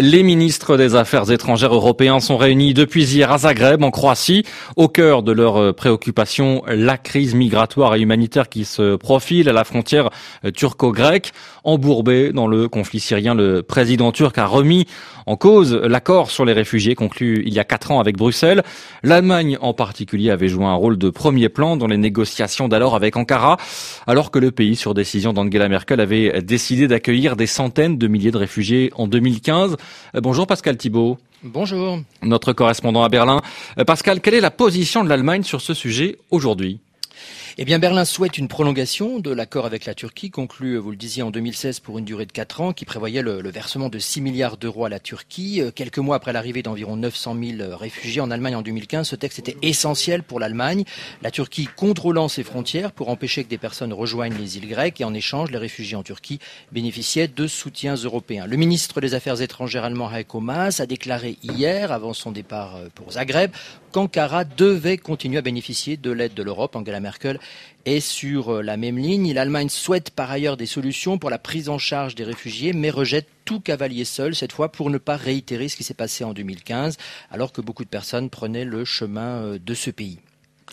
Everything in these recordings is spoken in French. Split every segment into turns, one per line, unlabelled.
Les ministres des Affaires étrangères européens sont réunis depuis hier à Zagreb, en Croatie. Au cœur de leurs préoccupations, la crise migratoire et humanitaire qui se profile à la frontière turco-grecque. Embourbé dans le conflit syrien, le président turc a remis en cause l'accord sur les réfugiés conclu il y a quatre ans avec Bruxelles. L'Allemagne en particulier avait joué un rôle de premier plan dans les négociations d'alors avec Ankara, alors que le pays, sur décision d'Angela Merkel, avait décidé d'accueillir des centaines de milliers de réfugiés en 2015. Euh, bonjour Pascal Thibault.
Bonjour.
Notre correspondant à Berlin. Euh, Pascal, quelle est la position de l'Allemagne sur ce sujet aujourd'hui?
Eh bien, Berlin souhaite une prolongation de l'accord avec la Turquie, conclu, vous le disiez, en 2016 pour une durée de 4 ans, qui prévoyait le, versement de 6 milliards d'euros à la Turquie. Euh, quelques mois après l'arrivée d'environ 900 000 réfugiés en Allemagne en 2015, ce texte était essentiel pour l'Allemagne. La Turquie contrôlant ses frontières pour empêcher que des personnes rejoignent les îles grecques et en échange, les réfugiés en Turquie bénéficiaient de soutiens européens. Le ministre des Affaires étrangères allemand Heiko Maas a déclaré hier, avant son départ euh, pour Zagreb, qu'Ankara devait continuer à bénéficier de l'aide de l'Europe. Angela Merkel est sur euh, la même ligne. L'Allemagne souhaite par ailleurs des solutions pour la prise en charge des réfugiés, mais rejette tout cavalier seul, cette fois pour ne pas réitérer ce qui s'est passé en 2015, alors que beaucoup de personnes prenaient le chemin euh, de ce pays.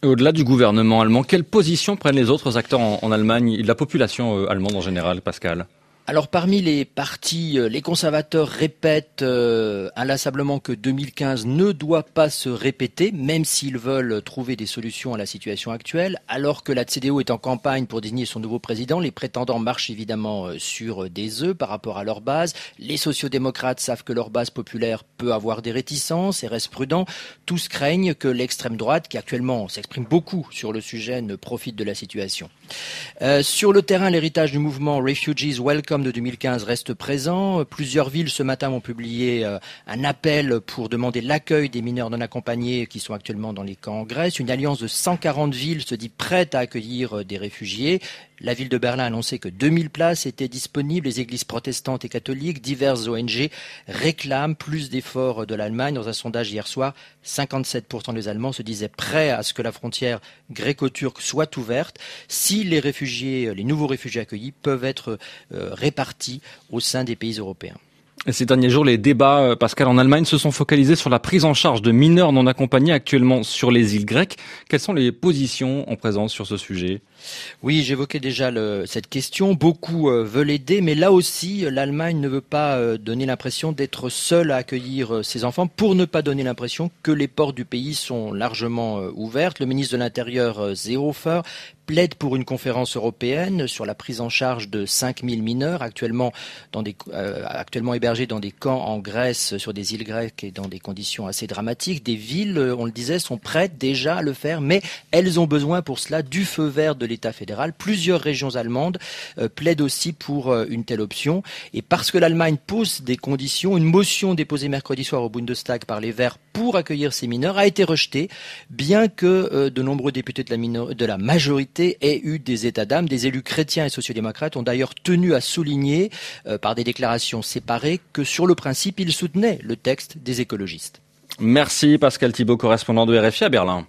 Au-delà du gouvernement allemand, quelle position prennent les autres acteurs en, Allemagne la population euh, allemande en général, Pascal?
Alors parmi les partis, euh, les conservateurs répètent euh, inlassablement que 2015 ne doit pas se répéter, même s'ils veulent trouver des solutions à la situation actuelle. Alors que la CDU est en campagne pour désigner son nouveau président, les prétendants marchent évidemment euh, sur des œufs par rapport à leur base. Les sociodémocrates savent que leur base populaire peut avoir des réticences et restent prudents. Tous craignent que l'extrême droite, qui actuellement s'exprime beaucoup sur le sujet, ne profite de la situation. sur le terrain, l'héritage du mouvement Refugees Welcome de 2015 reste présent. Plusieurs villes ce matin ont publié euh, un appel pour demander l'accueil des mineurs non accompagnés qui sont actuellement dans les camps en Grèce. Une alliance de 140 villes se dit prête à accueillir euh, des réfugiés. La ville de Berlin a annoncé que 2000 places étaient disponibles. Les églises protestantes et catholiques, diverses ONG réclament plus d'efforts de l'Allemagne. Dans un sondage hier soir, 57% des Allemands se disaient prêts à ce que la frontière gréco-turque soit ouverte si les réfugiés, les nouveaux réfugiés accueillis peuvent être euh, répartis au sein des pays européens.
Ces derniers jours, les débats, euh, Pascal, en Allemagne se sont focalisés sur la prise en charge de mineurs non accompagnés actuellement sur les îles grecques. Quelles sont les positions en présence sur ce sujet?
Oui, j'évoquais déjà cette question. Beaucoup euh, veulent aider, mais là aussi, l'Allemagne ne veut pas euh, donner l'impression d'être seule à accueillir ses enfants pour ne pas donner l'impression que les portes du pays sont largement ouvertes. Le ministre de l'Intérieur, Seehofer, plaide pour une conférence européenne sur la prise en charge de 5000 mineurs euh, actuellement hébergés dans des camps en Grèce, sur des îles grecques et dans des conditions assez dramatiques. Des villes, on le disait, sont prêtes déjà à le faire, mais elles ont besoin pour cela du feu vert de l'État fédéral. Plusieurs régions allemandes euh, plaident aussi pour euh, une telle option. Et parce que l'Allemagne pose des conditions, une motion déposée mercredi soir au Bundestag par les Verts pour accueillir ces mineurs a été rejetée, bien que de nombreux députés de la, majorité ait eu des états d'âme. Des élus chrétiens et sociodémocrates ont d'ailleurs tenu à souligner, euh, par des déclarations séparées, que sur le principe, ils soutenaient le texte des écologistes.
Merci Pascal Thibault, correspondant de RFI à Berlin.